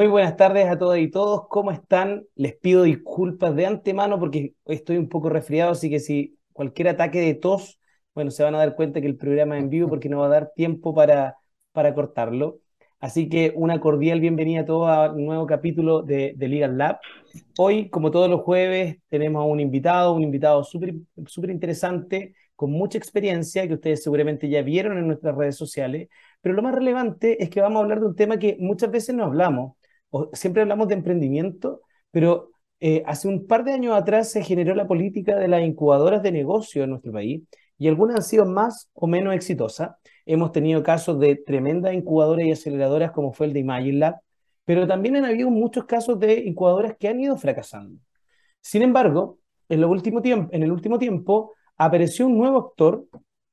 Muy buenas tardes a todas y todos. ¿Cómo están? Les pido disculpas de antemano porque estoy un poco resfriado, así que si cualquier ataque de tos, bueno, se van a dar cuenta que el programa es en vivo porque no va a dar tiempo para, para cortarlo. Así que una cordial bienvenida a todos a un nuevo capítulo de, de Legal Lab. Hoy, como todos los jueves, tenemos a un invitado, un invitado súper interesante, con mucha experiencia, que ustedes seguramente ya vieron en nuestras redes sociales. Pero lo más relevante es que vamos a hablar de un tema que muchas veces no hablamos, siempre hablamos de emprendimiento, pero eh, hace un par de años atrás se generó la política de las incubadoras de negocio en nuestro país y algunas han sido más o menos exitosas. Hemos tenido casos de tremendas incubadoras y aceleradoras como fue el de Imagine Lab, pero también han habido muchos casos de incubadoras que han ido fracasando. Sin embargo, en, lo último tiempo, en el último tiempo apareció un nuevo actor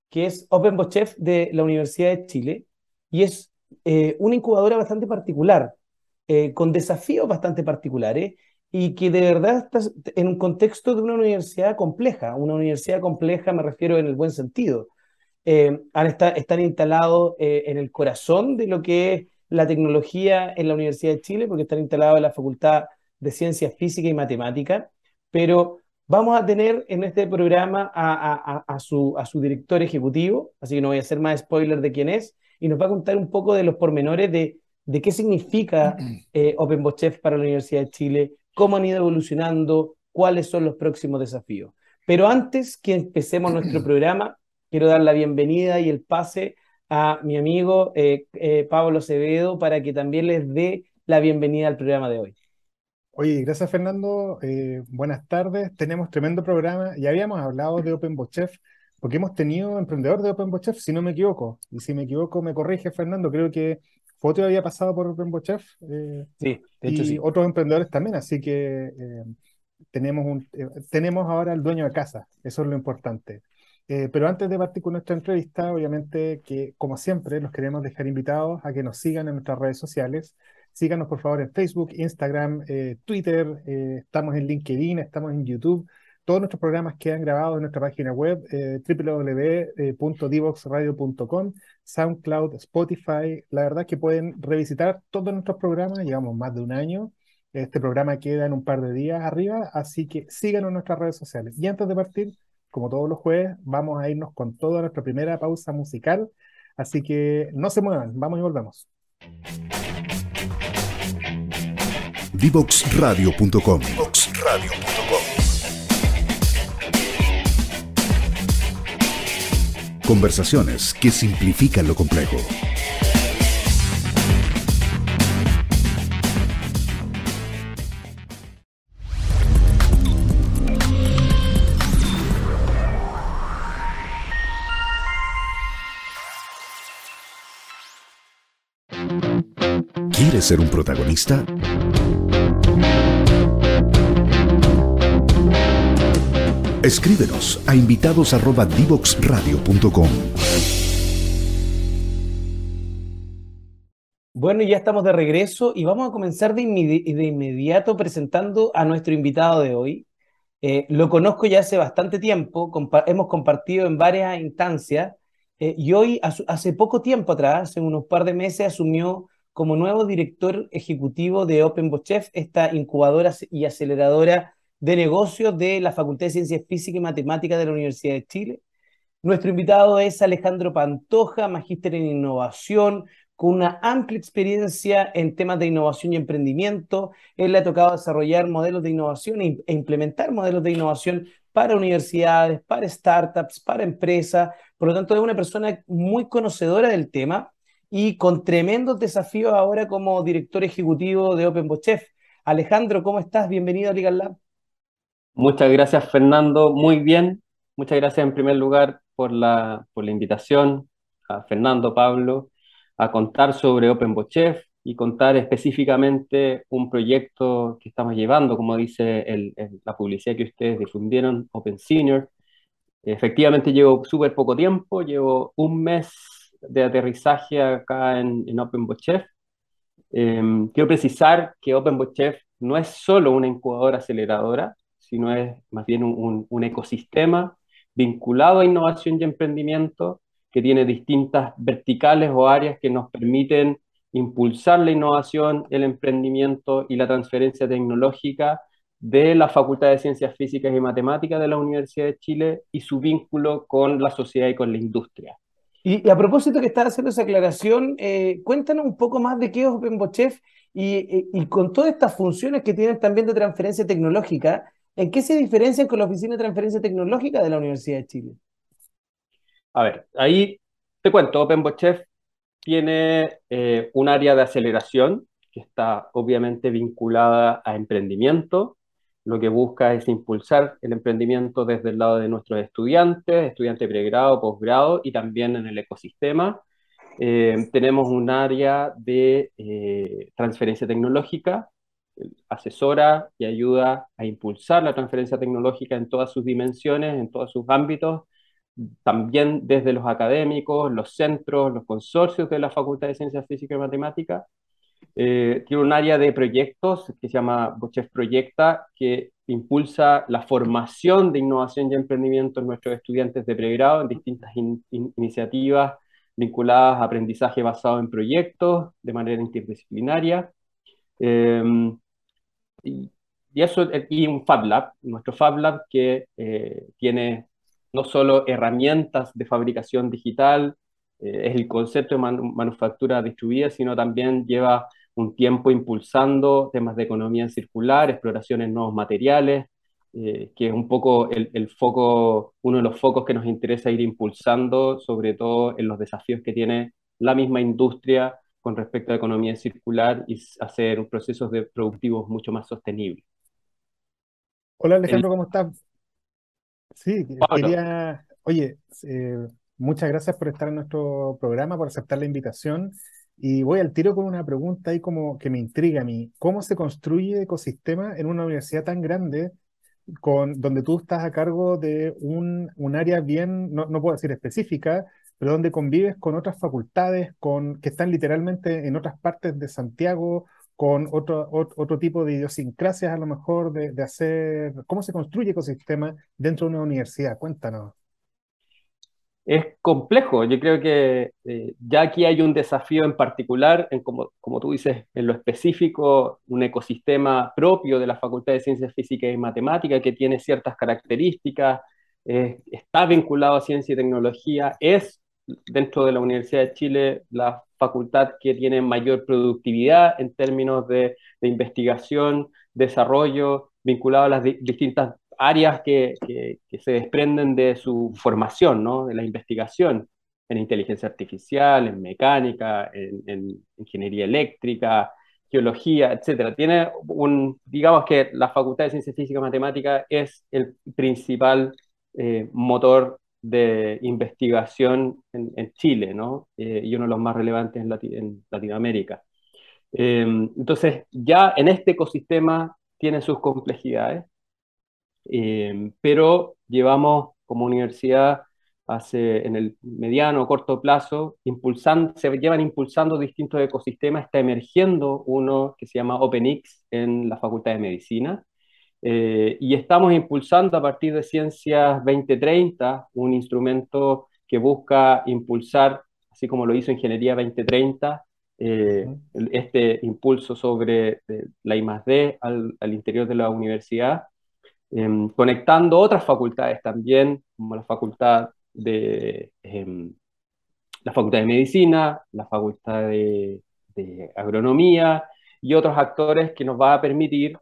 que es OpenBochef de la Universidad de Chile y es eh, una incubadora bastante particular eh, con desafíos bastante particulares y que de verdad está en un contexto de una universidad compleja. Una universidad compleja me refiero en el buen sentido. Eh, están instalados eh, en el corazón de lo que es la tecnología en la Universidad de Chile, porque están instalados en la Facultad de Ciencias Físicas y Matemáticas, pero vamos a tener en este programa a, a, su, a su director ejecutivo, así que no voy a hacer más spoiler de quién es, y nos va a contar un poco de los pormenores de de qué significa eh, OpenBochef para la Universidad de Chile, cómo han ido evolucionando, cuáles son los próximos desafíos. Pero antes que empecemos nuestro programa, quiero dar la bienvenida y el pase a mi amigo eh, eh, Pablo Acevedo para que también les dé la bienvenida al programa de hoy. Oye, gracias Fernando. buenas tardes. Tenemos tremendo programa. Ya habíamos hablado de OpenBochef porque hemos tenido emprendedor de OpenBochef, si no me equivoco. Y si me equivoco, me corrige Fernando. Creo que Foto había pasado por Rainbow Chef. Eh, sí, de hecho, y otros emprendedores también, así que eh, tenemos, un, eh, tenemos ahora el dueño de casa, eso es lo importante. pero antes de partir con nuestra entrevista, obviamente que, como siempre, los queremos dejar invitados a que nos sigan en nuestras redes sociales. Síganos, por favor, en Facebook, Instagram, Twitter, estamos en LinkedIn, estamos en YouTube. Todos nuestros programas quedan grabados en nuestra página web eh, www.divoxradio.com, SoundCloud, Spotify. La verdad es que pueden revisitar todos nuestros programas, llevamos más de un año. Este programa queda en un par de días arriba, así que síganos en nuestras redes sociales. Y antes de partir, como todos los jueves, vamos a irnos con toda nuestra primera pausa musical. Así que no se muevan, vamos y volvemos. Divoxradio.com Conversaciones que simplifican lo complejo. ¿Quieres ser un protagonista? Escríbenos a invitados@divoxradio.com. Bueno, ya estamos de regreso y vamos a comenzar de, inmediato presentando a nuestro invitado de hoy. Eh, lo conozco ya hace bastante tiempo, hemos compartido en varias instancias eh, y hoy, hace poco tiempo atrás, hace unos par de meses, asumió como nuevo director ejecutivo de OpenBochef, esta incubadora y aceleradora de Negocios de la Facultad de Ciencias Físicas y Matemáticas de la Universidad de Chile. Nuestro invitado es Alejandro Pantoja, magíster en innovación, con una amplia experiencia en temas de innovación y emprendimiento. Él le ha tocado desarrollar modelos de innovación e, e implementar modelos de innovación para universidades, para startups, para empresas. Por lo tanto, es una persona muy conocedora del tema y con tremendos desafíos ahora como director ejecutivo de OpenBochef. Alejandro, ¿cómo estás? Bienvenido a Legal. Muchas gracias, Fernando. Muy bien. Muchas gracias en primer lugar por la, por la invitación a Fernando, Pablo, a contar sobre OpenBochef y contar específicamente un proyecto que estamos llevando, como dice la publicidad que ustedes difundieron, Open Senior. Efectivamente llevo súper poco tiempo, llevo un mes de aterrizaje acá en, en OpenBochef. Em, quiero precisar que OpenBochef no es solo una incubadora aceleradora, sino es más bien un, ecosistema vinculado a innovación y emprendimiento que tiene distintas verticales o áreas que nos permiten impulsar la innovación, el emprendimiento y la transferencia tecnológica de la Facultad de Ciencias Físicas y Matemáticas de la Universidad de Chile y su vínculo con la sociedad y con la industria. Y, a propósito que estás haciendo esa aclaración, eh, cuéntanos un poco más de qué es OpenBochef y, y, con todas estas funciones que tienen también de transferencia tecnológica, ¿en qué se diferencian con la Oficina de Transferencia Tecnológica de la Universidad de Chile? A ver, ahí te cuento, OpenBochef tiene eh, un área de aceleración que está obviamente vinculada a emprendimiento, lo que busca es impulsar el emprendimiento desde el lado de nuestros estudiantes, estudiantes pregrado, posgrado y también en el ecosistema. Eh, tenemos un área de eh, transferencia tecnológica, asesora y ayuda a impulsar la transferencia tecnológica en todas sus dimensiones, en todos sus ámbitos, también desde los académicos, los centros, los consorcios de la Facultad de Ciencias Físicas y Matemáticas, eh, tiene un área de proyectos que se llama Bochef Proyecta, que impulsa la formación de innovación y emprendimiento en nuestros estudiantes de pregrado en distintas iniciativas vinculadas a aprendizaje basado en proyectos de manera interdisciplinaria. Em, y, eso, y un Fab Lab, nuestro Fab Lab que eh, tiene no solo herramientas de fabricación digital, eh, es el concepto de manufactura distribuida, sino también lleva un tiempo impulsando temas de economía circular, exploraciones de nuevos materiales, eh, que es un poco el, foco, uno de los focos que nos interesa ir impulsando, sobre todo en los desafíos que tiene la misma industria con respecto a economía circular y hacer procesos de productivos mucho más sostenibles. Hola Alejandro, ¿cómo estás? Sí, quería, oye, eh, Muchas gracias por estar en nuestro programa, por aceptar la invitación. Y voy al tiro con una pregunta ahí como que me intriga a mí. ¿Cómo se construye ecosistema en una universidad tan grande con, donde tú estás a cargo de un, un área bien, no, no, puedo decir específica, pero donde convives con otras facultades con, que están literalmente en otras partes de Santiago, con otro, otro, tipo de idiosincrasias a lo mejor de, de hacer, ¿cómo se construye ecosistema dentro de una universidad? Cuéntanos es complejo. Yo creo que eh, ya aquí hay un desafío en particular, en como, como tú dices, en lo específico, un ecosistema propio de la Facultad de Ciencias Físicas y Matemáticas que tiene ciertas características, está vinculado a ciencia y tecnología, es dentro de la Universidad de Chile la facultad que tiene mayor productividad en términos de, de investigación, desarrollo, vinculado a las distintas áreas que, se desprenden de su formación, ¿no? de la investigación en inteligencia artificial, en mecánica, en, ingeniería eléctrica, geología, etc. Tiene un, digamos que la Facultad de Ciencias Físicas y Matemáticas es el principal eh, motor de investigación en, Chile. Eh, y uno de los más relevantes en, Latinoamérica. Eh, entonces, ya en este ecosistema tiene sus complejidades, eh, pero llevamos como universidad hace en el mediano o corto plazo, impulsando, se llevan impulsando distintos ecosistemas, está emergiendo uno que se llama OpenX en la Facultad de Medicina, eh, y estamos impulsando a partir de Ciencias 2030 un instrumento que busca impulsar, así como lo hizo Ingeniería 2030, eh, este impulso sobre la I+.D. al, al interior de la universidad, Em, conectando otras facultades también, como la facultad de, em, la facultad de medicina, la facultad de, agronomía y otros actores que nos va a permitir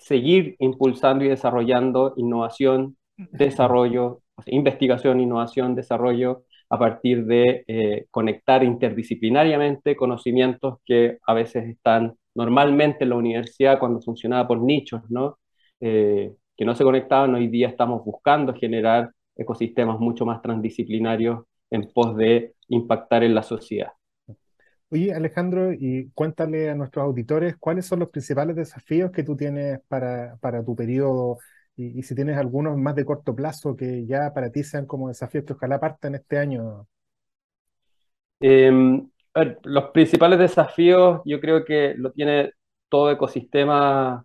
seguir impulsando y desarrollando innovación, desarrollo, investigación, innovación, desarrollo, a partir de eh, conectar interdisciplinariamente conocimientos que a veces están normalmente en la universidad cuando funcionaba por nichos, ¿no? Eh, que no se conectaban, hoy día estamos buscando generar ecosistemas mucho más transdisciplinarios en pos de impactar en la sociedad. Oye, Alejandro, y cuéntale a nuestros auditores cuáles son los principales desafíos que tú tienes para, para tu periodo y, si tienes algunos más de corto plazo que ya para ti sean como desafíos que ojalá partan este año. Em, los principales desafíos yo creo que lo tiene todo ecosistema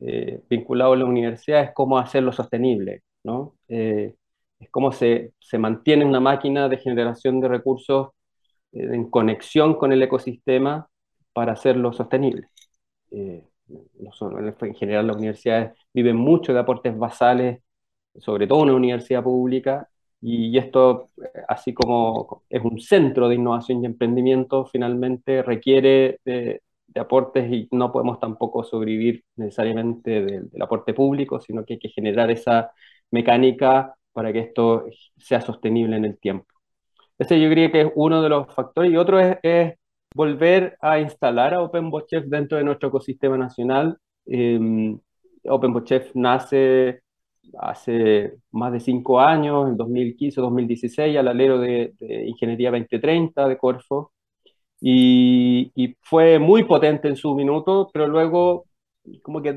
eh, vinculado a la universidad es cómo hacerlo sostenible, ¿no? Eh, es cómo se, se, mantiene una máquina de generación de recursos en conexión con el ecosistema para hacerlo sostenible. Eh, en general las universidades viven mucho de aportes basales, sobre todo una universidad pública, y esto, así como es un centro de innovación y emprendimiento, finalmente requiere de, aportes y no podemos tampoco sobrevivir necesariamente del, aporte público, sino que hay que generar esa mecánica para que esto sea sostenible en el tiempo. Ese yo creo que es uno de los factores. Y otro es, volver a instalar a OpenBotChef dentro de nuestro ecosistema nacional. Eh, OpenBotChef nace hace más de cinco años, en 2015-2016, al alero de, de, Ingeniería 2030 de Corfo, y, y, fue muy potente en su minuto, pero luego como que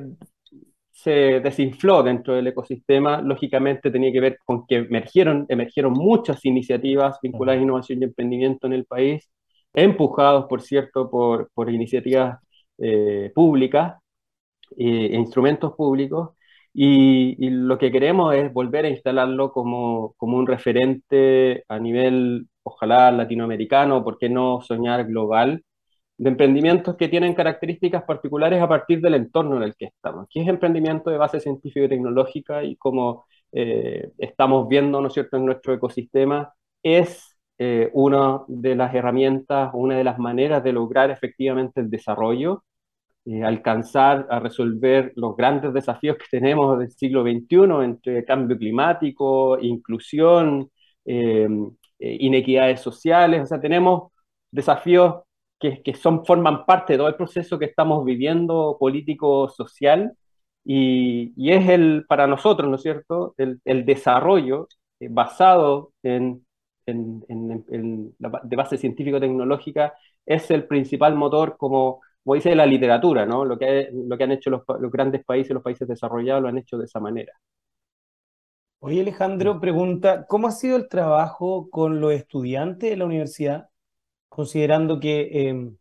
se desinfló dentro del ecosistema, lógicamente tenía que ver con que emergieron, emergieron muchas iniciativas vinculadas a innovación y emprendimiento en el país, empujados, por cierto, por, por iniciativas eh, públicas eh, e instrumentos públicos, y, lo que queremos es volver a instalarlo como, como un referente a nivel, ojalá latinoamericano, ¿por qué no soñar global? De emprendimientos que tienen características particulares a partir del entorno en el que estamos, que es emprendimiento de base científica y tecnológica y como eh, estamos viendo, ¿no es cierto?, en nuestro ecosistema, es eh, una de las herramientas, una de las maneras de lograr efectivamente el desarrollo, eh, alcanzar a resolver los grandes desafíos que tenemos del siglo XXI entre cambio climático, inclusión, inequidades sociales, o sea, tenemos desafíos que, son, forman parte de todo el proceso que estamos viviendo político-social y, y, es el, para nosotros, ¿no es cierto?, el, el desarrollo eh, basado en, en, en, la, de base científico-tecnológica es el principal motor, como, como dice la literatura, ¿no? Lo que, lo que han hecho los, los grandes países, los países desarrollados, lo han hecho de esa manera. Oye, Alejandro pregunta, ¿cómo ha sido el trabajo con los estudiantes de la universidad? Considerando que em,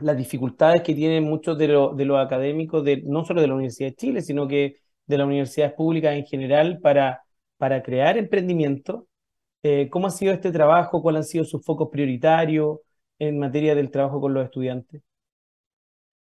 las dificultades que tienen muchos de, de los académicos, de, no solo de la Universidad de Chile, sino que de las universidades públicas en general para, para crear emprendimiento. Eh, ¿Cómo ha sido este trabajo? ¿Cuáles han sido sus focos prioritarios en materia del trabajo con los estudiantes?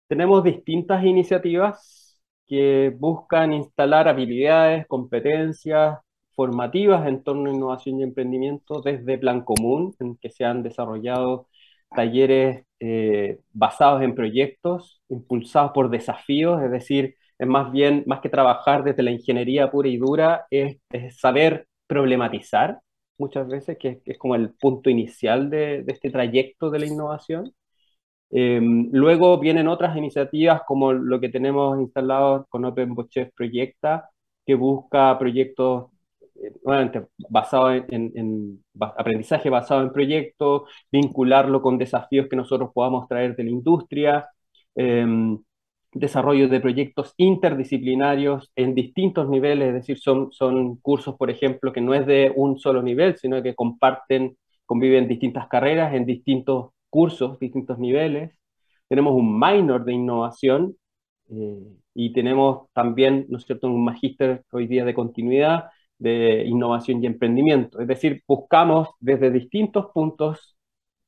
Tenemos distintas iniciativas que buscan instalar habilidades, competencias, formativas en torno a innovación y emprendimiento desde Plan Común, en que se han desarrollado talleres eh, basados en proyectos, impulsados por desafíos, es decir, es más bien, más que trabajar desde la ingeniería pura y dura, es, saber problematizar muchas veces, que, es como el punto inicial de, este trayecto de la innovación. Eh, luego vienen otras iniciativas como lo que tenemos instalado con OpenBotChef Proyecta, que busca proyectos nuevamente, basado en, aprendizaje basado en proyectos, vincularlo con desafíos que nosotros podamos traer de la industria, em, desarrollo de proyectos interdisciplinarios en distintos niveles, es decir, son, son cursos, por ejemplo, que no es de un solo nivel, sino que comparten, conviven distintas carreras en distintos cursos, distintos niveles. Tenemos un minor de innovación eh, y tenemos también, ¿no es cierto?, un magíster hoy día de continuidad de innovación y emprendimiento. Es decir, buscamos desde distintos puntos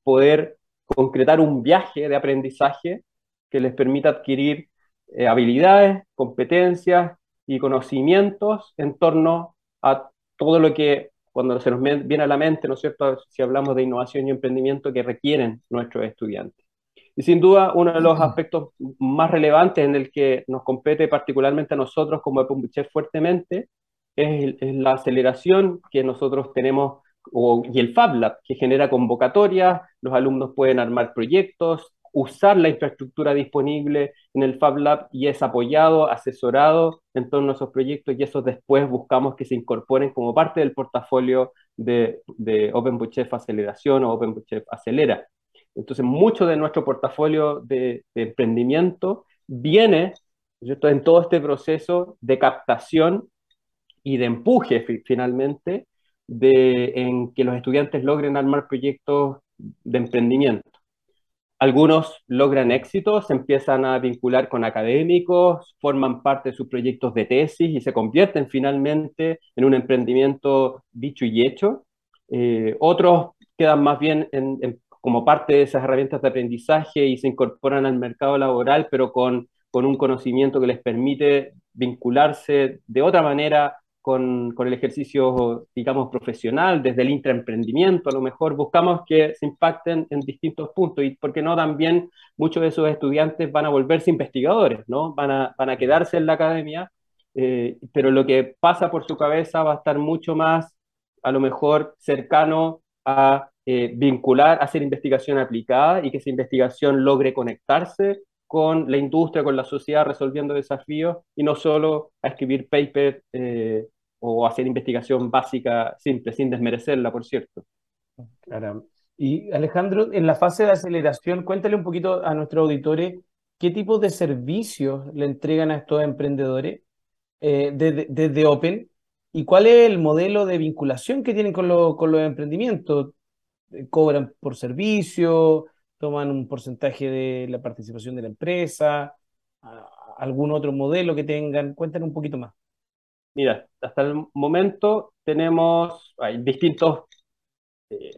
poder concretar un viaje de aprendizaje que les permita adquirir eh, habilidades, competencias y conocimientos en torno a todo lo que cuando se nos viene a la mente, ¿no es cierto?, si hablamos de innovación y emprendimiento que requieren nuestros estudiantes. Y sin duda, uno de los aspectos más relevantes en el que nos compete particularmente a nosotros como Epumbichef fuertemente es, la aceleración que nosotros tenemos y el Fab Lab, que genera convocatorias, los alumnos pueden armar proyectos, usar la infraestructura disponible en el Fab Lab y es apoyado, asesorado en torno a esos proyectos y esos después buscamos que se incorporen como parte del portafolio de, de OpenBootchef Aceleración o OpenBootchef Acelera. Entonces, mucho de nuestro portafolio de emprendimiento viene en todo este proceso de captación y de empuje finalmente de, en que los estudiantes logren armar proyectos de emprendimiento. Algunos logran éxito, se empiezan a vincular con académicos, forman parte de sus proyectos de tesis y se convierten finalmente en un emprendimiento dicho y hecho. Eh, otros quedan más bien en, como parte de esas herramientas de aprendizaje y se incorporan al mercado laboral, pero con, con un conocimiento que les permite vincularse de otra manera con, el ejercicio, digamos, profesional, desde el intraemprendimiento, a lo mejor buscamos que se impacten en distintos puntos y, ¿por qué no? También muchos de esos estudiantes van a volverse investigadores, ¿no? Van a, van a quedarse en la academia, eh, pero lo que pasa por su cabeza va a estar mucho más, a lo mejor, cercano a eh, vincular, hacer investigación aplicada y que esa investigación logre conectarse con la industria, con la sociedad, resolviendo desafíos y no solo a escribir paper eh, o hacer investigación básica simple, sin desmerecerla, por cierto. Claro. Y Alejandro, en la fase de aceleración, cuéntale un poquito a nuestros auditores qué tipo de servicios le entregan a estos emprendedores eh, desde, Open y cuál es el modelo de vinculación que tienen con, con los emprendimientos. ¿Cobran por servicio? Toman un porcentaje de la participación de la empresa, algún otro modelo que tengan. Cuéntanos un poquito más. Mira, hasta el momento tenemos hay distintos eh,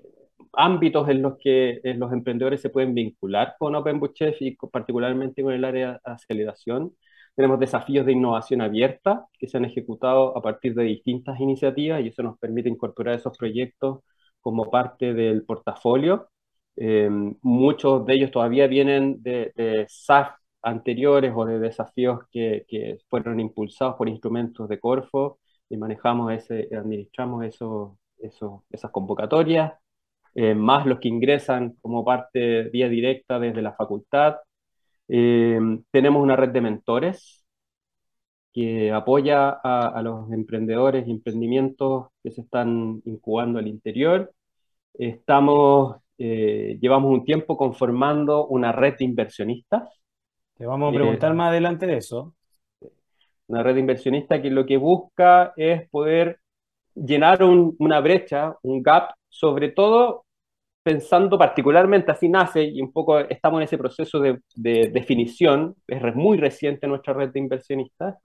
ámbitos en los que los emprendedores se pueden vincular con OpenBootchef y particularmente con el área de aceleración. Tenemos desafíos de innovación abierta que se han ejecutado a partir de distintas iniciativas y eso nos permite incorporar esos proyectos como parte del portafolio eh, muchos de ellos todavía vienen de, de SAF anteriores o de desafíos que, que, fueron impulsados por instrumentos de Corfo y manejamos ese, administramos eso, eso, esas convocatorias, eh, más los que ingresan como parte vía directa desde la facultad. Eh, tenemos una red de mentores que apoya a, a los emprendedores y emprendimientos que se están incubando al interior. Estamos eh, llevamos un tiempo conformando una red de inversionistas. Te vamos a preguntar eh, más adelante de eso. Una red de inversionistas que lo que busca es poder llenar una brecha, un gap, sobre todo pensando particularmente, así nace, y un poco estamos en ese proceso de, definición, es muy reciente nuestra red de inversionistas,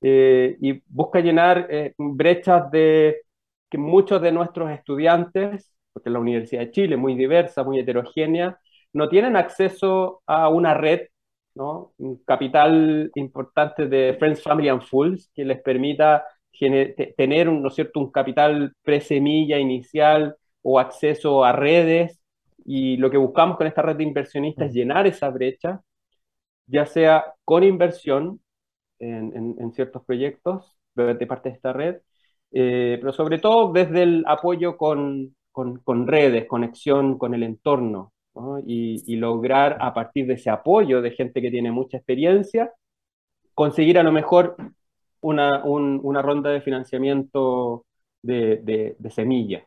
eh, y busca llenar brechas de que muchos de nuestros estudiantes porque la Universidad de Chile, muy diversa, muy heterogénea, no tienen acceso a una red, ¿no? un capital importante de Friends, Family and Fools que les permita tener un, ¿no cierto? un capital pre-semilla inicial o acceso a redes. Y lo que buscamos con esta red de inversionistas es llenar esa brecha, ya sea con inversión en, en, ciertos proyectos de parte de esta red, eh, pero sobre todo desde el apoyo con, con, redes, conexión con el entorno, y, lograr a partir de ese apoyo de gente que tiene mucha experiencia, conseguir a lo mejor una, una ronda de financiamiento de, de, semilla.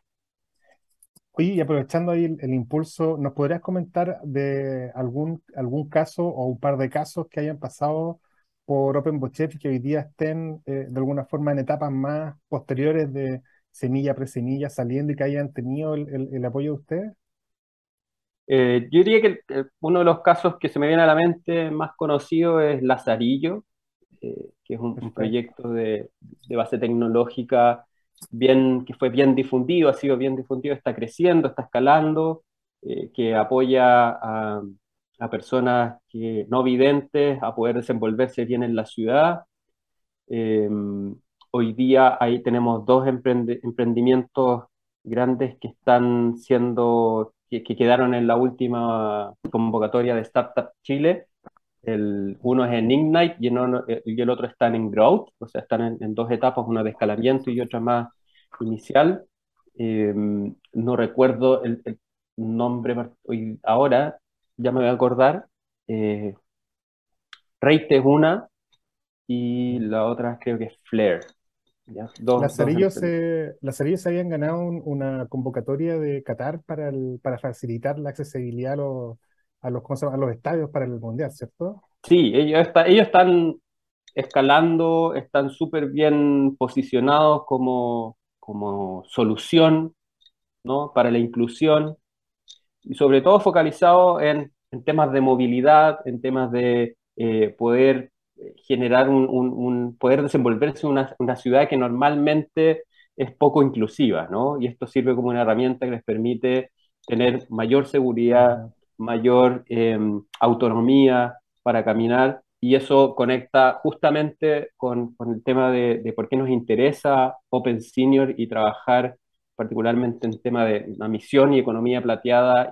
Oye, y aprovechando ahí el, impulso, ¿nos podrías comentar de algún, algún caso o un par de casos que hayan pasado por OpenBochef y que hoy día estén eh, de alguna forma en etapas más posteriores de, semilla, presemilla saliendo y que hayan tenido el, apoyo de ustedes? Eh, yo diría que uno de los casos que se me viene a la mente más conocido es Lazarillo, eh, que es un, proyecto de, base tecnológica bien, que fue bien difundido, ha sido bien difundido, está creciendo, está escalando, eh, que apoya a, a, personas que, no videntes a poder desenvolverse bien en la ciudad. Hoy día ahí tenemos dos emprendimientos grandes que están siendo, que, quedaron en la última convocatoria de Startup Chile. El, uno es en Ignite y el, otro está en Growth, o sea, están en, dos etapas, una de escalamiento y otra más inicial. Em, no recuerdo el, nombre ahora, ya me voy a acordar. Eh, Rate es una y la otra creo que es Flare se, se habían ganado una convocatoria de Qatar para, el, para facilitar la accesibilidad a los, a los, a los estadios para el Mundial, ¿cierto? Sí, ellos, ellos están escalando, están súper bien posicionados como, como solución ¿no? para la inclusión y sobre todo focalizados en, en temas de movilidad, en temas de eh, poder generar un, poder desenvolverse en una, una, ciudad que normalmente es poco inclusiva, ¿no? Y esto sirve como una herramienta que les permite tener mayor seguridad, mayor em, autonomía para caminar y eso conecta justamente con, con el tema de, de, por qué nos interesa Open Senior y trabajar particularmente en tema de una misión y economía plateada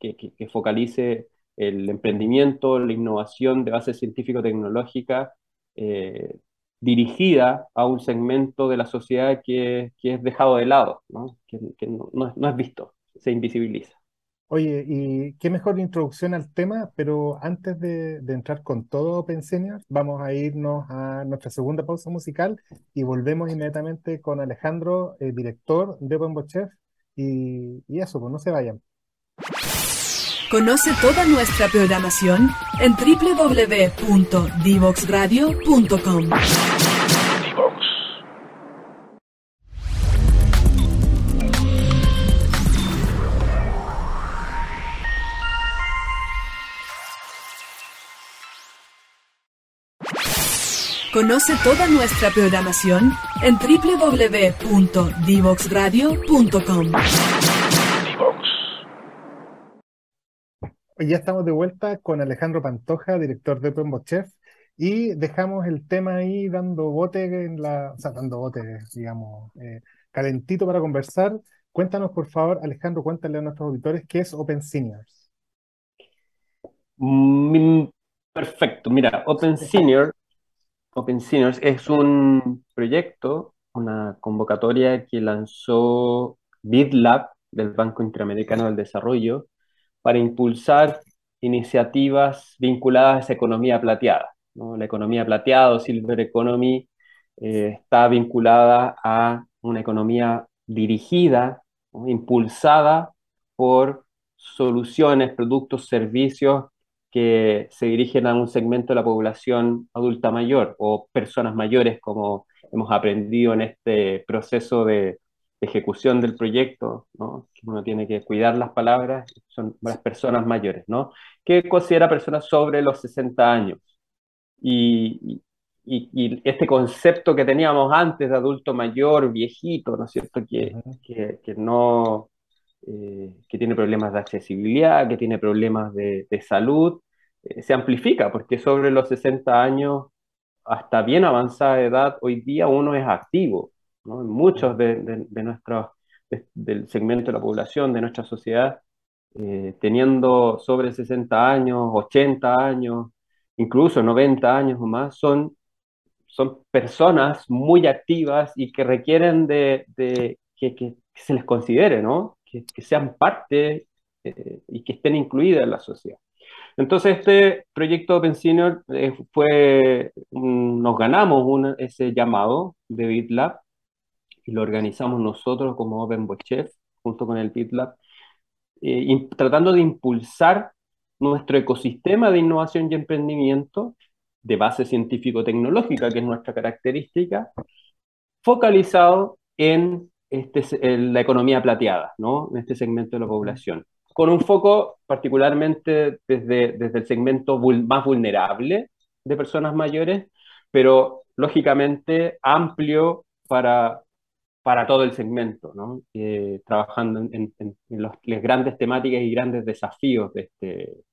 que, que focalice el emprendimiento, la innovación de base científico-tecnológica eh, dirigida a un segmento de la sociedad que, que es dejado de lado, ¿no? que, no, es visto, se invisibiliza. Oye, y qué mejor introducción al tema, pero antes de, entrar con todo Open Senior, vamos a irnos a nuestra segunda pausa musical y volvemos inmediatamente con Alejandro, el director de Open Chef, y, y eso, pues no se vayan. Conoce toda nuestra programación en www.divoxradio.com. Conoce toda nuestra programación en www.divoxradio.com. Hoy ya estamos de vuelta con Alejandro Pantoja, director de Prombo Chef, y dejamos el tema ahí dando bote en la, o sea, dando bote, digamos, eh, calentito para conversar. Cuéntanos, por favor, Alejandro, cuéntale a nuestros auditores qué es Open Seniors. Mm, perfecto, mira, Open Senior, Open Seniors es un proyecto, una convocatoria que lanzó BidLab del Banco Interamericano del Desarrollo para impulsar iniciativas vinculadas a esa economía plateada. ¿no? La economía plateada o Silver Economy eh, está vinculada a una economía dirigida, ¿no? impulsada por soluciones, productos, servicios que se dirigen a un segmento de la población adulta mayor o personas mayores, como hemos aprendido en este proceso de ejecución del proyecto, ¿no? uno tiene que cuidar las palabras, son las personas mayores, ¿no? que considera personas sobre los 60 años. Y, y, y, este concepto que teníamos antes de adulto mayor, viejito, ¿no es cierto?, que, que, que no, eh, que tiene problemas de accesibilidad, que tiene problemas de, de salud, eh, se amplifica, porque sobre los 60 años, hasta bien avanzada edad, hoy día uno es activo, ¿no? Muchos de, de, de nuestros, de, del segmento de la población, de nuestra sociedad, eh, teniendo sobre 60 años, 80 años, incluso 90 años o más, son, son personas muy activas y que requieren de, de que, que, se les considere, ¿no? que, que sean parte eh, y que estén incluidas en la sociedad. Entonces, este proyecto Open Senior eh, fue, un, nos ganamos un, ese llamado de BitLab y lo organizamos nosotros como Open Chef, junto con el BitLab, eh, tratando de impulsar nuestro ecosistema de innovación y emprendimiento de base científico-tecnológica, que es nuestra característica, focalizado en, este, en la economía plateada, ¿no? en este segmento de la población, con un foco particularmente desde, desde el segmento más vulnerable de personas mayores, pero lógicamente amplio para, para todo el segmento, ¿no? eh, trabajando en, las grandes temáticas y grandes desafíos de este,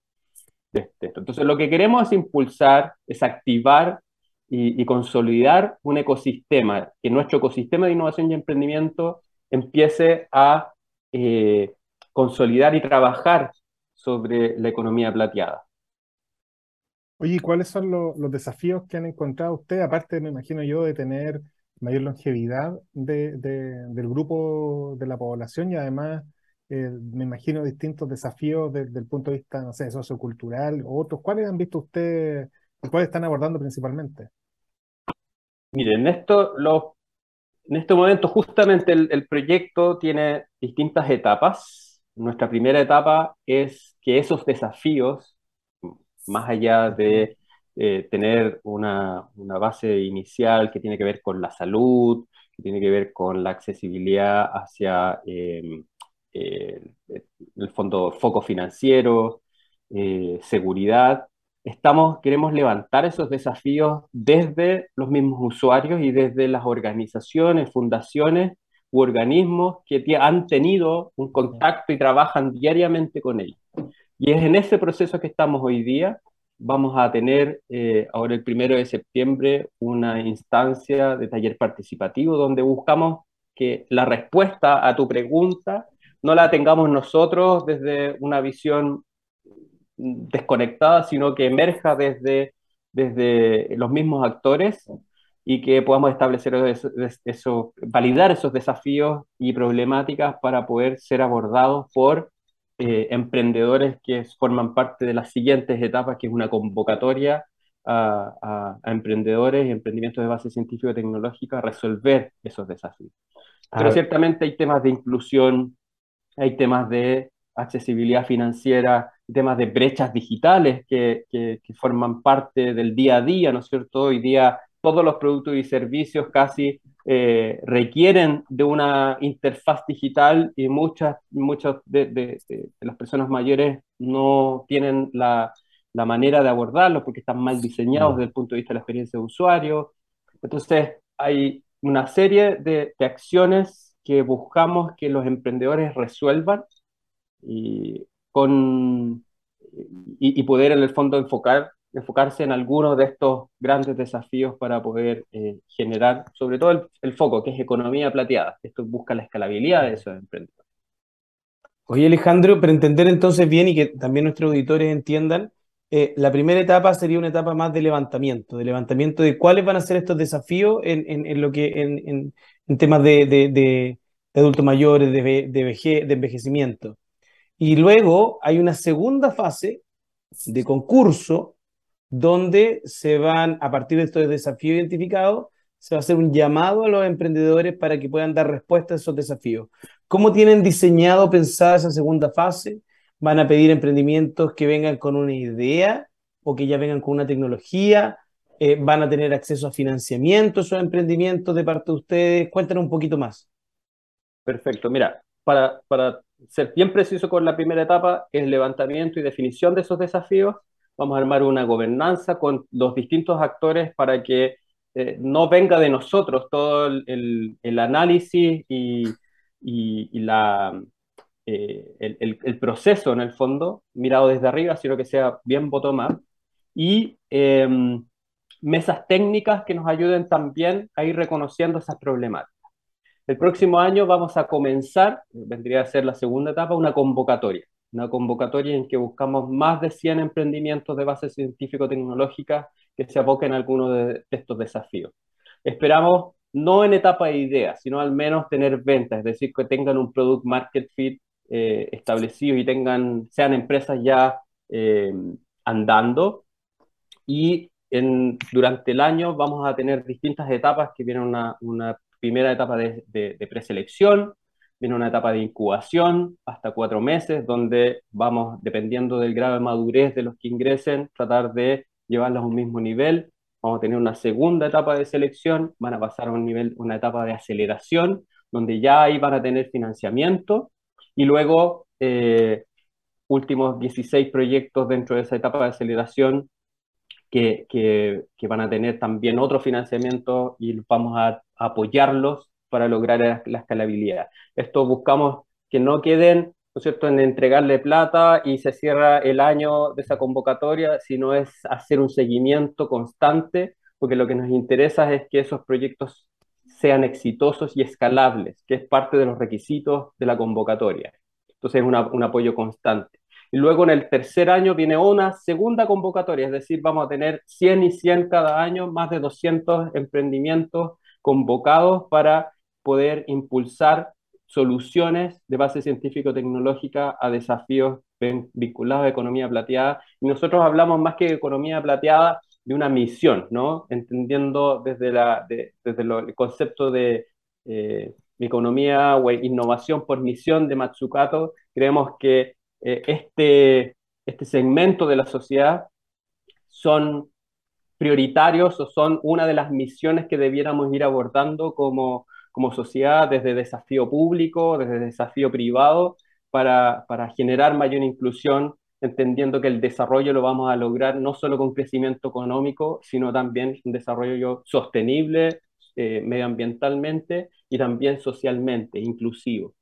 de este. Entonces, lo que queremos es impulsar, es activar y, consolidar un ecosistema, que nuestro ecosistema de innovación y emprendimiento empiece a eh, consolidar y trabajar sobre la economía plateada. Oye, ¿cuáles son lo, los desafíos que han encontrado ustedes? Aparte, me imagino yo, de tener mayor longevidad de, de, del grupo de la población y además eh, me imagino distintos desafíos desde el punto de vista, no sé, sociocultural o otros. ¿Cuáles han visto ustedes cuáles están abordando principalmente? Miren, esto, lo, en este momento justamente el proyecto tiene distintas etapas. Nuestra primera etapa es que esos desafíos, más allá de eh, tener una, una, base inicial que tiene que ver con la salud, que tiene que ver con la accesibilidad hacia eh, eh, el fondo foco financiero, eh, seguridad. Estamos, queremos levantar esos desafíos desde los mismos usuarios y desde las organizaciones, fundaciones, u organismos que han tenido un contacto y trabajan diariamente con ellos. Y es en ese proceso que estamos hoy día. Vamos a tener eh, ahora el primero de septiembre una instancia de taller participativo donde buscamos que la respuesta a tu pregunta no la tengamos nosotros desde una visión desconectada, sino que emerja desde, desde los mismos actores y que podamos establecer eso, validar esos desafíos y problemáticas para poder ser abordados por eh, emprendedores que forman parte de las siguientes etapas, que es una convocatoria a, emprendedores y emprendimientos de base científico-tecnológica a resolver esos desafíos. Pero ciertamente hay temas de inclusión, hay temas de accesibilidad financiera, temas de brechas digitales que, que, que, forman parte del día a día, ¿no es cierto? Hoy día todos los productos y servicios casi eh, requieren de una interfaz digital y muchas, muchas de, las personas mayores no tienen la, la, manera de abordarlo porque están mal diseñados mm. desde el punto de vista de la experiencia de usuario. Entonces, hay una serie de, acciones que buscamos que los emprendedores resuelvan y, con, y, y poder en el fondo enfocar enfocarse en algunos de estos grandes desafíos para poder eh, generar, sobre todo el, foco, que es economía plateada. Esto busca la escalabilidad de esos emprendedores. Oye, Alejandro, para entender entonces bien y que también nuestros auditores entiendan, eh, la primera etapa sería una etapa más de levantamiento, de levantamiento de cuáles van a ser estos desafíos en, en, lo que en, en temas de, de, adultos mayores, de, de, de envejecimiento. Y luego hay una segunda fase de concurso donde se van, a partir de estos desafíos identificados, se va a hacer un llamado a los emprendedores para que puedan dar respuesta a esos desafíos. ¿Cómo tienen diseñado, pensada esa segunda fase? ¿Van a pedir emprendimientos que vengan con una idea o que ya vengan con una tecnología? Eh, ¿Van a tener acceso a financiamiento esos emprendimientos de parte de ustedes? Cuéntanos un poquito más. Perfecto. Mira, para, para ser bien preciso con la primera etapa, es levantamiento y definición de esos desafíos vamos a armar una gobernanza con los distintos actores para que eh, no venga de nosotros todo el, el, análisis y, y, la, eh, el, el, proceso en el fondo, mirado desde arriba, sino que sea bien bottom-up. Y em, mesas técnicas que nos ayuden también a ir reconociendo esas problemáticas. El próximo año vamos a comenzar, vendría a ser la segunda etapa, una convocatoria una convocatoria en que buscamos más de 100 emprendimientos de base científico-tecnológica que se aboquen a alguno de, estos desafíos. Esperamos no en etapa de ideas, sino al menos tener ventas, es decir, que tengan un product market fit eh, establecido y tengan, sean empresas ya eh, andando. Y en, durante el año vamos a tener distintas etapas que vienen una, una primera etapa de, de, de preselección, viene una etapa de incubación hasta cuatro meses, donde vamos, dependiendo del grado de madurez de los que ingresen, tratar de llevarlos a un mismo nivel. Vamos a tener una segunda etapa de selección, van a pasar a un nivel, una etapa de aceleración, donde ya ahí van a tener financiamiento, y luego eh, últimos 16 proyectos dentro de esa etapa de aceleración que, que, que, van a tener también otro financiamiento y vamos a apoyarlos para lograr la escalabilidad. Esto buscamos que no queden, ¿no es cierto?, en entregarle plata y se cierra el año de esa convocatoria, sino es hacer un seguimiento constante, porque lo que nos interesa es que esos proyectos sean exitosos y escalables, que es parte de los requisitos de la convocatoria. Entonces es un apoyo constante. Y luego en el tercer año viene una segunda convocatoria, es decir, vamos a tener 100 y 100 cada año, más de 200 emprendimientos convocados para poder impulsar soluciones de base científico-tecnológica a desafíos vinculados a economía plateada. Y nosotros hablamos más que economía plateada de una misión, ¿no? Entendiendo desde, la, desde el concepto de eh, economía o innovación por misión de Matsukato, creemos que eh, este, este segmento de la sociedad son prioritarios o son una de las misiones que debiéramos ir abordando como como sociedad desde desafío público, desde desafío privado, para, para generar mayor inclusión, entendiendo que el desarrollo lo vamos a lograr no solo con crecimiento económico, sino también un desarrollo sostenible, eh, medioambientalmente y también socialmente, inclusivo.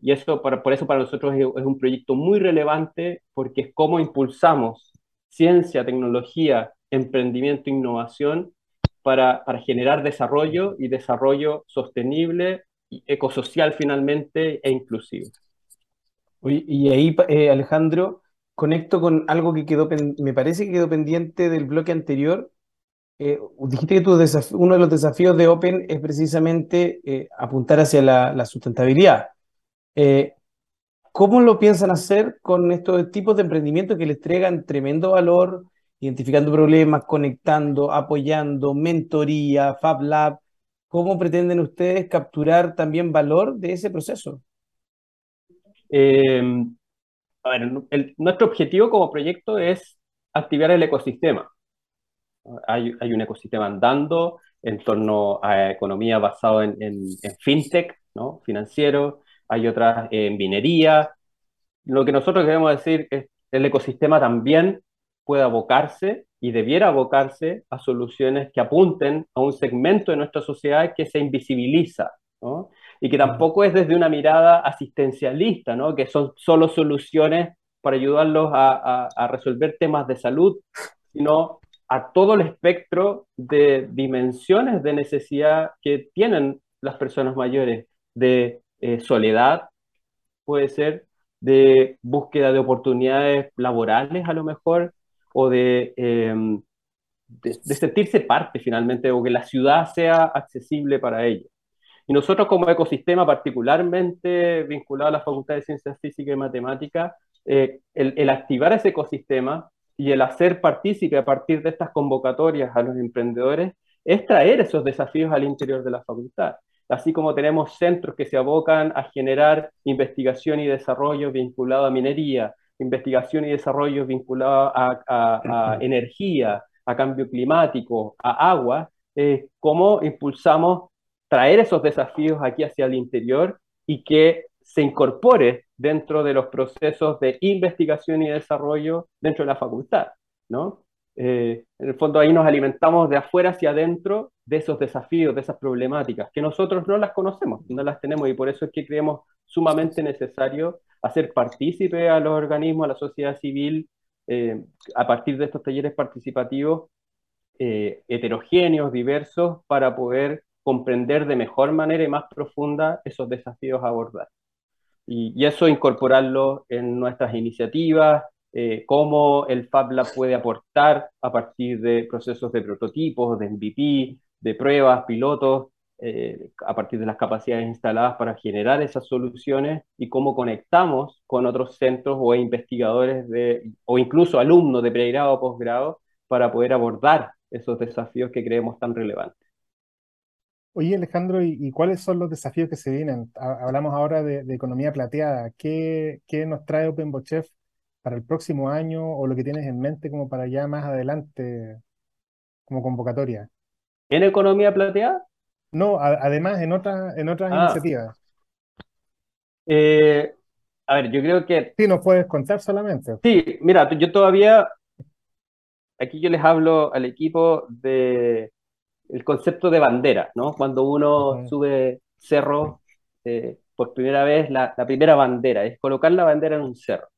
Y eso, por eso para nosotros es, es un proyecto muy relevante porque es cómo impulsamos ciencia, tecnología, emprendimiento, innovación para, generar desarrollo y desarrollo sostenible, ecosocial finalmente e inclusivo. y ahí, eh, Alejandro, conecto con algo que quedó, me parece que quedó pendiente del bloque anterior. Eh, dijiste que uno de los desafíos de Open es precisamente eh, apuntar hacia la, la sustentabilidad. ¿Cómo lo piensan hacer con estos tipos de emprendimientos que les traigan tremendo valor, identificando problemas, conectando, apoyando, mentoría, Fab Lab? ¿Cómo pretenden ustedes capturar también valor de ese proceso? Ver, nuestro objetivo como proyecto es activar el ecosistema. Hay, hay, un ecosistema andando en torno a economía basado en, en, en fintech, ¿no? financiero, hay otras en minería. Lo que nosotros queremos decir es que el ecosistema también puede abocarse y debiera abocarse a soluciones que apunten a un segmento de nuestra sociedad que se invisibiliza, ¿no? Y que tampoco es desde una mirada asistencialista, ¿no? Que son solo soluciones para ayudarlos a, a resolver temas de salud, sino a todo el espectro de dimensiones de necesidad que tienen las personas mayores, de eh, soledad, puede ser de búsqueda de oportunidades laborales a lo mejor, o de, em, de, sentirse parte finalmente, o que la ciudad sea accesible para ellos. Y nosotros como ecosistema, particularmente vinculado a la Facultad de Ciencias Físicas y Matemáticas, eh, el, el, activar ese ecosistema y el hacer partícipe a partir de estas convocatorias a los emprendedores es traer esos desafíos al interior de la facultad así como tenemos centros que se abocan a generar investigación y desarrollo vinculado a minería, investigación y desarrollo vinculado a, energía, a cambio climático, a agua, eh, cómo impulsamos traer esos desafíos aquí hacia el interior y que se incorpore dentro de los procesos de investigación y desarrollo dentro de la facultad, ¿no? Eh, en el fondo ahí nos alimentamos de afuera hacia adentro de esos desafíos, de esas problemáticas, que nosotros no las conocemos, no las tenemos y por eso es que creemos sumamente necesario hacer partícipe a los organismos, a la sociedad civil, eh, a partir de estos talleres participativos eh, heterogéneos, diversos, para poder comprender de mejor manera y más profunda esos desafíos a abordar. Y, y eso incorporarlo en nuestras iniciativas, eh, cómo el Fab Lab puede aportar a partir de procesos de prototipos, de MVP, de pruebas, pilotos, eh, a partir de las capacidades instaladas para generar esas soluciones y cómo conectamos con otros centros o investigadores de, o incluso alumnos de pregrado o posgrado para poder abordar esos desafíos que creemos tan relevantes. Oye, Alejandro, ¿y, cuáles son los desafíos que se vienen? Hablamos ahora de, economía plateada. ¿Qué, ¿Qué, nos trae OpenBochef para el próximo año o lo que tienes en mente como para ya más adelante como convocatoria? ¿En economía plateada? No, además en, otras en otras ah. iniciativas. Eh, a ver, yo creo que... Sí, nos puedes contar solamente. Sí, mira, yo todavía, aquí yo les hablo al equipo de el concepto de bandera, ¿no? Cuando uno sube cerro eh, por primera vez, la, la, primera bandera es colocar la bandera en un cerro.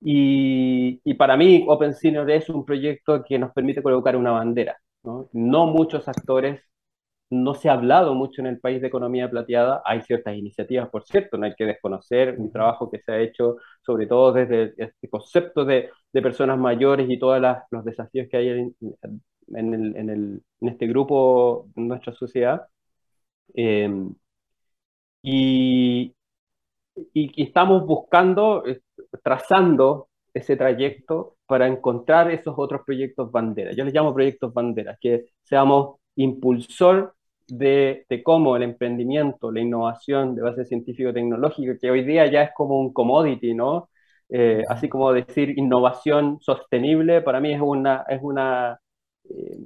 Y, para mí, Open Senior es un proyecto que nos permite colocar una bandera. ¿no? no muchos actores, no se ha hablado mucho en el país de economía plateada. Hay ciertas iniciativas, por cierto, no hay que desconocer un trabajo que se ha hecho, sobre todo desde este concepto de, de personas mayores y todos los desafíos que hay en, en, el, en, el, en, este grupo, en nuestra sociedad. Eh, y, y, estamos buscando, trazando ese trayecto para encontrar esos otros proyectos banderas. Yo les llamo proyectos banderas, que seamos impulsor de, de, cómo el emprendimiento, la innovación de base científico-tecnológica, que hoy día ya es como un commodity, ¿no? Eh, así como decir innovación sostenible, para mí es una, es una, eh,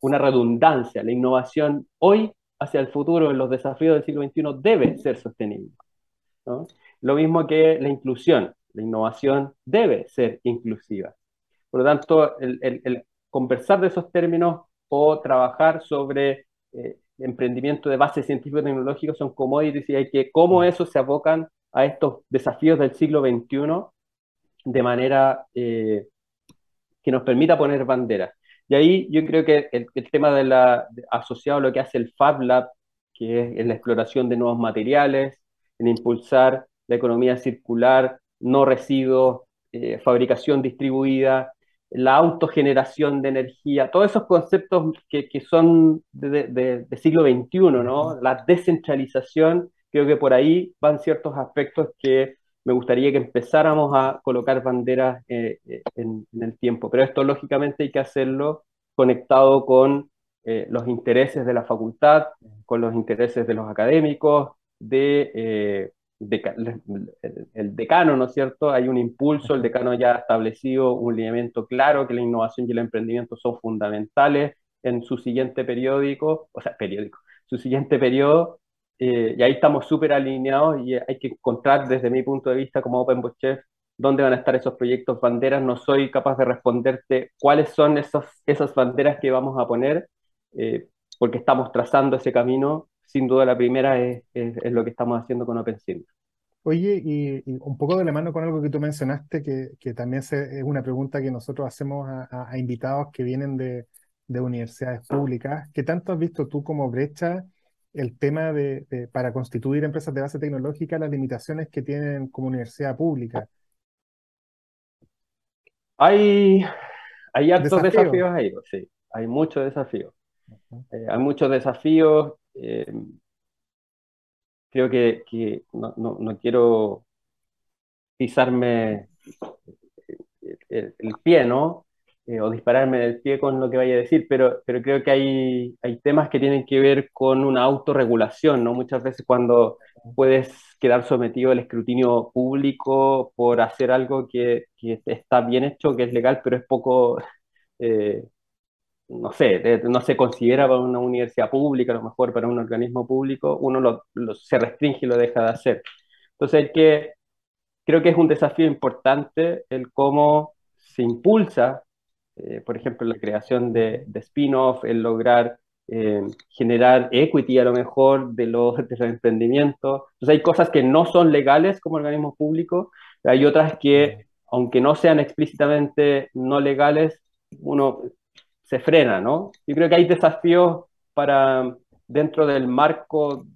una redundancia. La innovación hoy hacia el futuro, en los desafíos del siglo XXI, debe ser sostenible. Lo mismo que la inclusión, la innovación debe ser inclusiva. Por lo tanto, el, conversar de esos términos o trabajar sobre eh, emprendimiento de base científico-tecnológico son commodities y hay que cómo mm. eso se abocan a estos desafíos del siglo XXI de manera eh, que nos permita poner banderas. Y ahí yo creo que el, tema de la, asociado a lo que hace el Fab Lab, que es la exploración de nuevos materiales, en impulsar la economía circular, no residuos, eh, fabricación distribuida, la autogeneración de energía, todos esos conceptos que, que son de, de, siglo XXI, ¿no? La descentralización, creo que por ahí van ciertos aspectos que me gustaría que empezáramos a colocar banderas eh, eh, en, el tiempo. Pero esto lógicamente hay que hacerlo conectado con eh, los intereses de la facultad, con los intereses de los académicos, de, el, decano, ¿no es cierto? Hay un impulso, el decano ya ha establecido un lineamiento claro que la innovación y el emprendimiento son fundamentales en su siguiente periódico, o sea, periódico, su siguiente periodo, eh, y ahí estamos súper alineados y hay que encontrar desde mi punto de vista como Open Chef dónde van a estar esos proyectos banderas. No soy capaz de responderte cuáles son esos, esas banderas que vamos a poner, eh, porque estamos trazando ese camino. Sin duda la primera es, es, lo que estamos haciendo con OpenSync. Oye, y, un poco de la mano con algo que tú mencionaste, que, que también es una pregunta que nosotros hacemos a, a invitados que vienen de, de, universidades públicas. ¿Qué tanto has visto tú como brecha el tema de, para constituir empresas de base tecnológica, las limitaciones que tienen como universidad pública. Hay, hay altos desafíos ahí, sí, hay muchos desafíos. Eh, hay muchos desafíos. Eh, creo que, no, no, quiero pisarme el, el, pie, ¿no? Eh, o dispararme del pie con lo que vaya a decir, pero, pero creo que hay, hay temas que tienen que ver con una autorregulación, ¿no? Muchas veces cuando puedes quedar sometido al escrutinio público por hacer algo que, que está bien hecho, que es legal, pero es poco, eh, no sé, no se considera para una universidad pública, a lo mejor para un organismo público, uno lo, se restringe y lo deja de hacer. Entonces, que, creo que es un desafío importante el cómo se impulsa eh, por ejemplo, la creación de, de spin-off, el lograr eh, generar equity a lo mejor de los, de los emprendimientos. Entonces hay cosas que no son legales como organismos públicos, hay otras que, aunque no sean explícitamente no legales, uno se frena, ¿no? Yo creo que hay desafíos para, dentro del marco,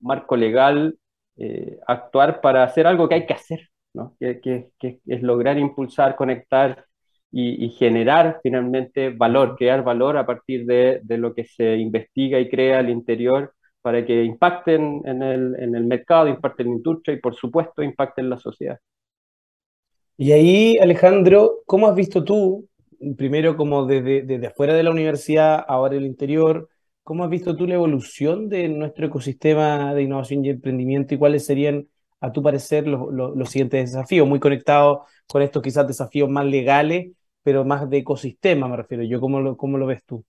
marco legal, eh, actuar para hacer algo que hay que hacer, ¿no? Que, que, es lograr impulsar, conectar y, generar finalmente valor, crear valor a partir de, de, lo que se investiga y crea al interior para que impacten en el, en el mercado, impacten en la industria y por supuesto impacten en la sociedad. Y ahí, Alejandro, ¿cómo has visto tú, primero como desde, afuera de la universidad, ahora el interior, cómo has visto tú la evolución de nuestro ecosistema de innovación y emprendimiento y cuáles serían, a tu parecer, los siguientes desafíos, muy conectados con estos quizás desafíos más legales pero más de ecosistema me refiero yo. ¿Cómo lo, cómo lo ves tú?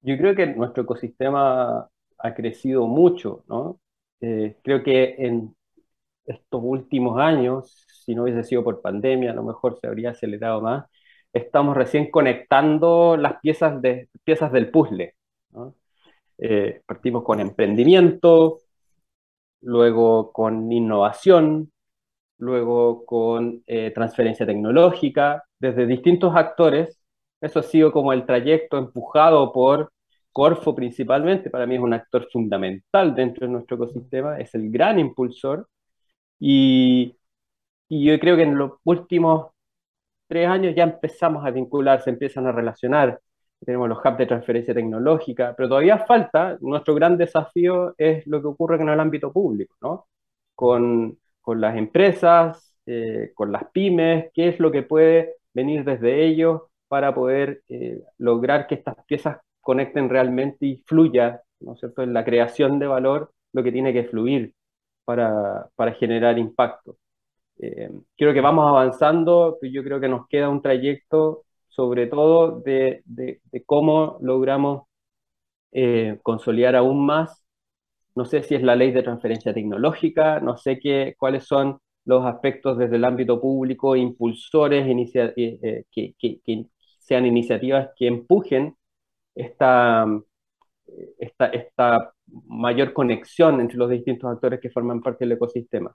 Yo creo que nuestro ecosistema ha crecido mucho, ¿no? Eh, creo que en estos últimos años, si no hubiese sido por pandemia, a lo mejor se habría acelerado más. Estamos recién conectando las piezas, de, piezas del puzzle. ¿no? Eh, partimos con emprendimiento, luego con innovación, luego con eh, transferencia tecnológica, desde distintos actores. Eso ha sido como el trayecto empujado por Corfo principalmente. Para mí es un actor fundamental dentro de nuestro ecosistema, es el gran impulsor. Y, y yo creo que en los últimos tres años ya empezamos a vincular, se empiezan a relacionar. Tenemos los hubs de transferencia tecnológica, pero todavía falta. Nuestro gran desafío es lo que ocurre en el ámbito público, ¿no? Con, con las empresas, eh, con las pymes, qué es lo que puede venir desde ellos para poder eh, lograr que estas piezas conecten realmente y fluya, ¿no es cierto?, en la creación de valor, lo que tiene que fluir para, para generar impacto. Eh, creo que vamos avanzando, pero yo creo que nos queda un trayecto, sobre todo de, de, cómo logramos eh, consolidar aún más. No sé si es la ley de transferencia tecnológica, no sé qué, cuáles son los aspectos desde el ámbito público, impulsores, eh, eh, que, que, sean iniciativas que empujen esta, esta, esta mayor conexión entre los distintos actores que forman parte del ecosistema.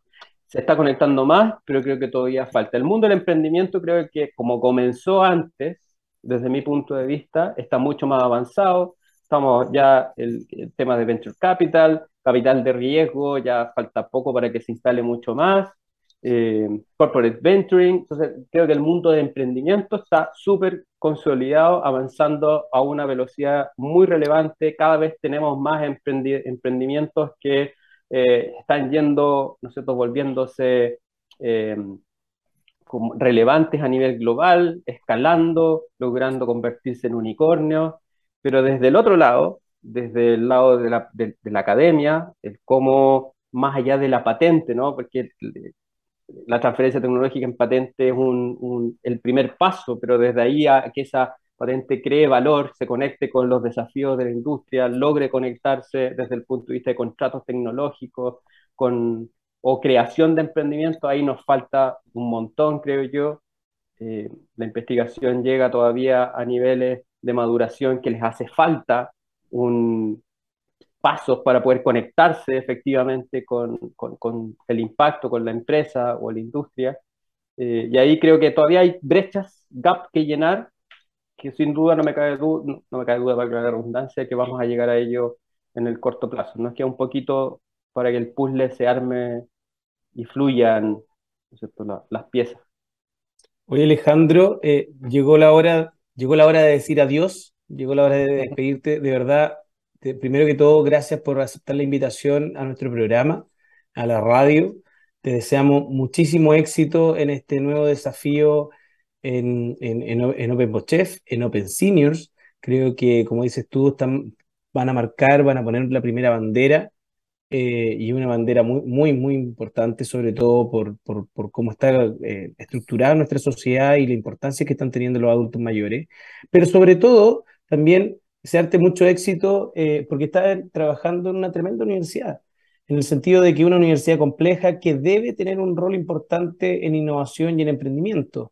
Se está conectando más, pero creo que todavía falta. El mundo del emprendimiento creo que como comenzó antes, desde mi punto de vista, está mucho más avanzado. Estamos ya el, el tema de venture capital, capital de riesgo, ya falta poco para que se instale mucho más eh, corporate venturing. Entonces, creo que el mundo de emprendimiento está súper consolidado, avanzando a una velocidad muy relevante. Cada vez tenemos más emprendimientos que eh, están yendo, ¿no sé, volviéndose eh, relevantes a nivel global, escalando, logrando convertirse en unicornios. Pero desde el otro lado, desde el lado de la, de, de la academia, el cómo más allá de la patente, ¿no? Porque la transferencia tecnológica en patente es un, el primer paso, pero desde ahí a que esa patente cree valor, se conecte con los desafíos de la industria, logre conectarse desde el punto de vista de contratos tecnológicos con, o creación de emprendimiento, ahí nos falta un montón, creo yo. Eh, la investigación llega todavía a niveles de maduración que les hace falta un, pasos para poder conectarse efectivamente con, con, el impacto, con la empresa o la industria. Eh, y ahí creo que todavía hay brechas, gap que llenar, que sin duda no me cae, no, me cae duda para la redundancia que vamos a llegar a ello en el corto plazo. Nos queda un poquito para que el puzzle se arme y fluyan las piezas. Oye Alejandro, eh, llegó la hora, llegó la hora de decir adiós, llegó la hora de despedirte. De verdad, primero que todo, gracias por aceptar la invitación a nuestro programa, a la radio. Te deseamos muchísimo éxito en este nuevo desafío en, en, en, Open en Open Seniors. Creo que, como dices tú, están, van a marcar, van a poner la primera bandera eh, y una bandera muy, muy, muy importante, sobre todo por, por, por cómo está eh, estructurada nuestra sociedad y la importancia que están teniendo los adultos mayores, pero sobre todo también desearte mucho éxito eh, porque estás trabajando en una tremenda universidad, en el sentido de que una universidad compleja que debe tener un rol importante en innovación y en emprendimiento,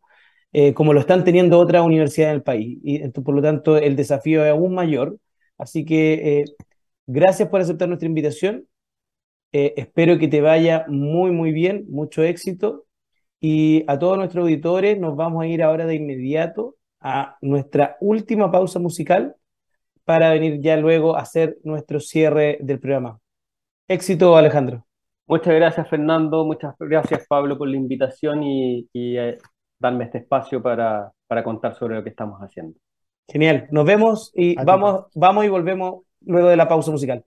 eh, como lo están teniendo otras universidades en el país. Y por lo tanto, el desafío es aún mayor. Así que eh, gracias por aceptar nuestra invitación. espero que te vaya muy, muy bien, mucho éxito. Y a todos nuestros auditores nos vamos a ir ahora de inmediato a nuestra última pausa musical para venir ya luego a hacer nuestro cierre del programa. Éxito, Alejandro. Muchas gracias, Fernando. Muchas gracias, Pablo, por la invitación y, eh, darme este espacio para, para, contar sobre lo que estamos haciendo. Genial. Nos vemos y vamos, vamos y volvemos luego de la pausa musical.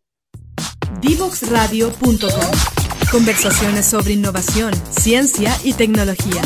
Divoxradio.com Conversaciones sobre innovación, ciencia y tecnología.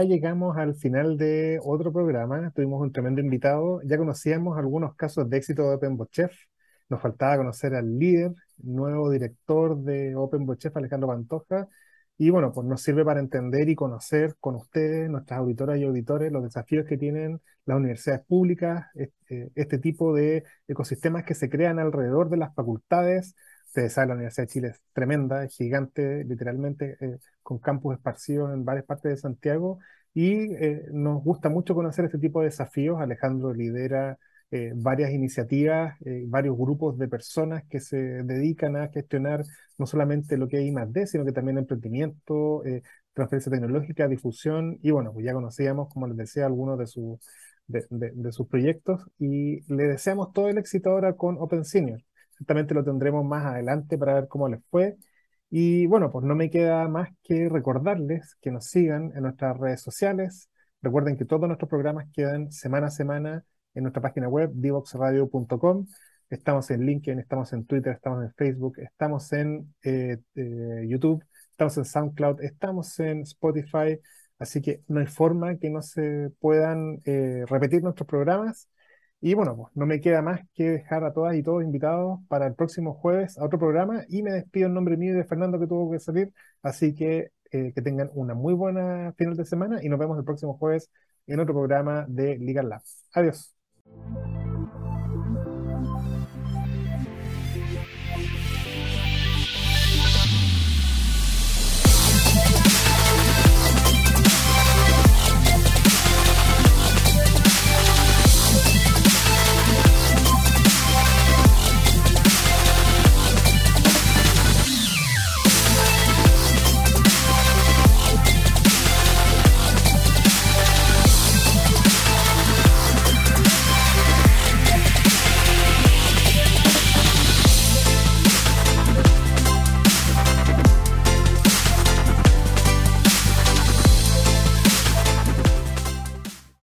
Ya llegamos al final de otro programa. Tuvimos un tremendo invitado. Ya conocíamos algunos casos de éxito de OpenBotChef. Nos faltaba conocer al líder, nuevo director de OpenBotChef, Alejandro Pantoja. Y bueno, pues nos sirve para entender y conocer con ustedes, nuestras auditoras y auditores, los desafíos que tienen las universidades públicas, este, este tipo de ecosistemas que se crean alrededor de las facultades, Saben, la Universidad de Chile es tremenda, es gigante, literalmente, eh, con campus esparcidos en varias partes de Santiago, y eh, nos gusta mucho conocer este tipo de desafíos. Alejandro lidera eh, varias iniciativas, varios grupos de personas que se dedican a gestionar no solamente lo que más de, sino que también emprendimiento, transferencia tecnológica, difusión, y bueno, pues ya conocíamos, como les decía, algunos de, de, de, sus proyectos y le deseamos todo el éxito ahora con Open Senior. Certamente lo tendremos más adelante para ver cómo les fue. Y bueno, pues no me queda más que recordarles que nos sigan en nuestras redes sociales. Recuerden que todos nuestros programas quedan semana a semana en nuestra página web, divoxradio.com. Estamos en LinkedIn, estamos en Twitter, estamos en Facebook, estamos en eh, eh, YouTube, estamos en SoundCloud, estamos en Spotify. Así que no hay forma que no se puedan eh, repetir nuestros programas. Y bueno, pues no me queda más que dejar a todas y todos invitados para el próximo jueves a otro programa y me despido en nombre mío y de Fernando que tuvo que salir. Así que que tengan una muy buena final de semana y nos vemos el próximo jueves en otro programa de Legal Labs. Adiós.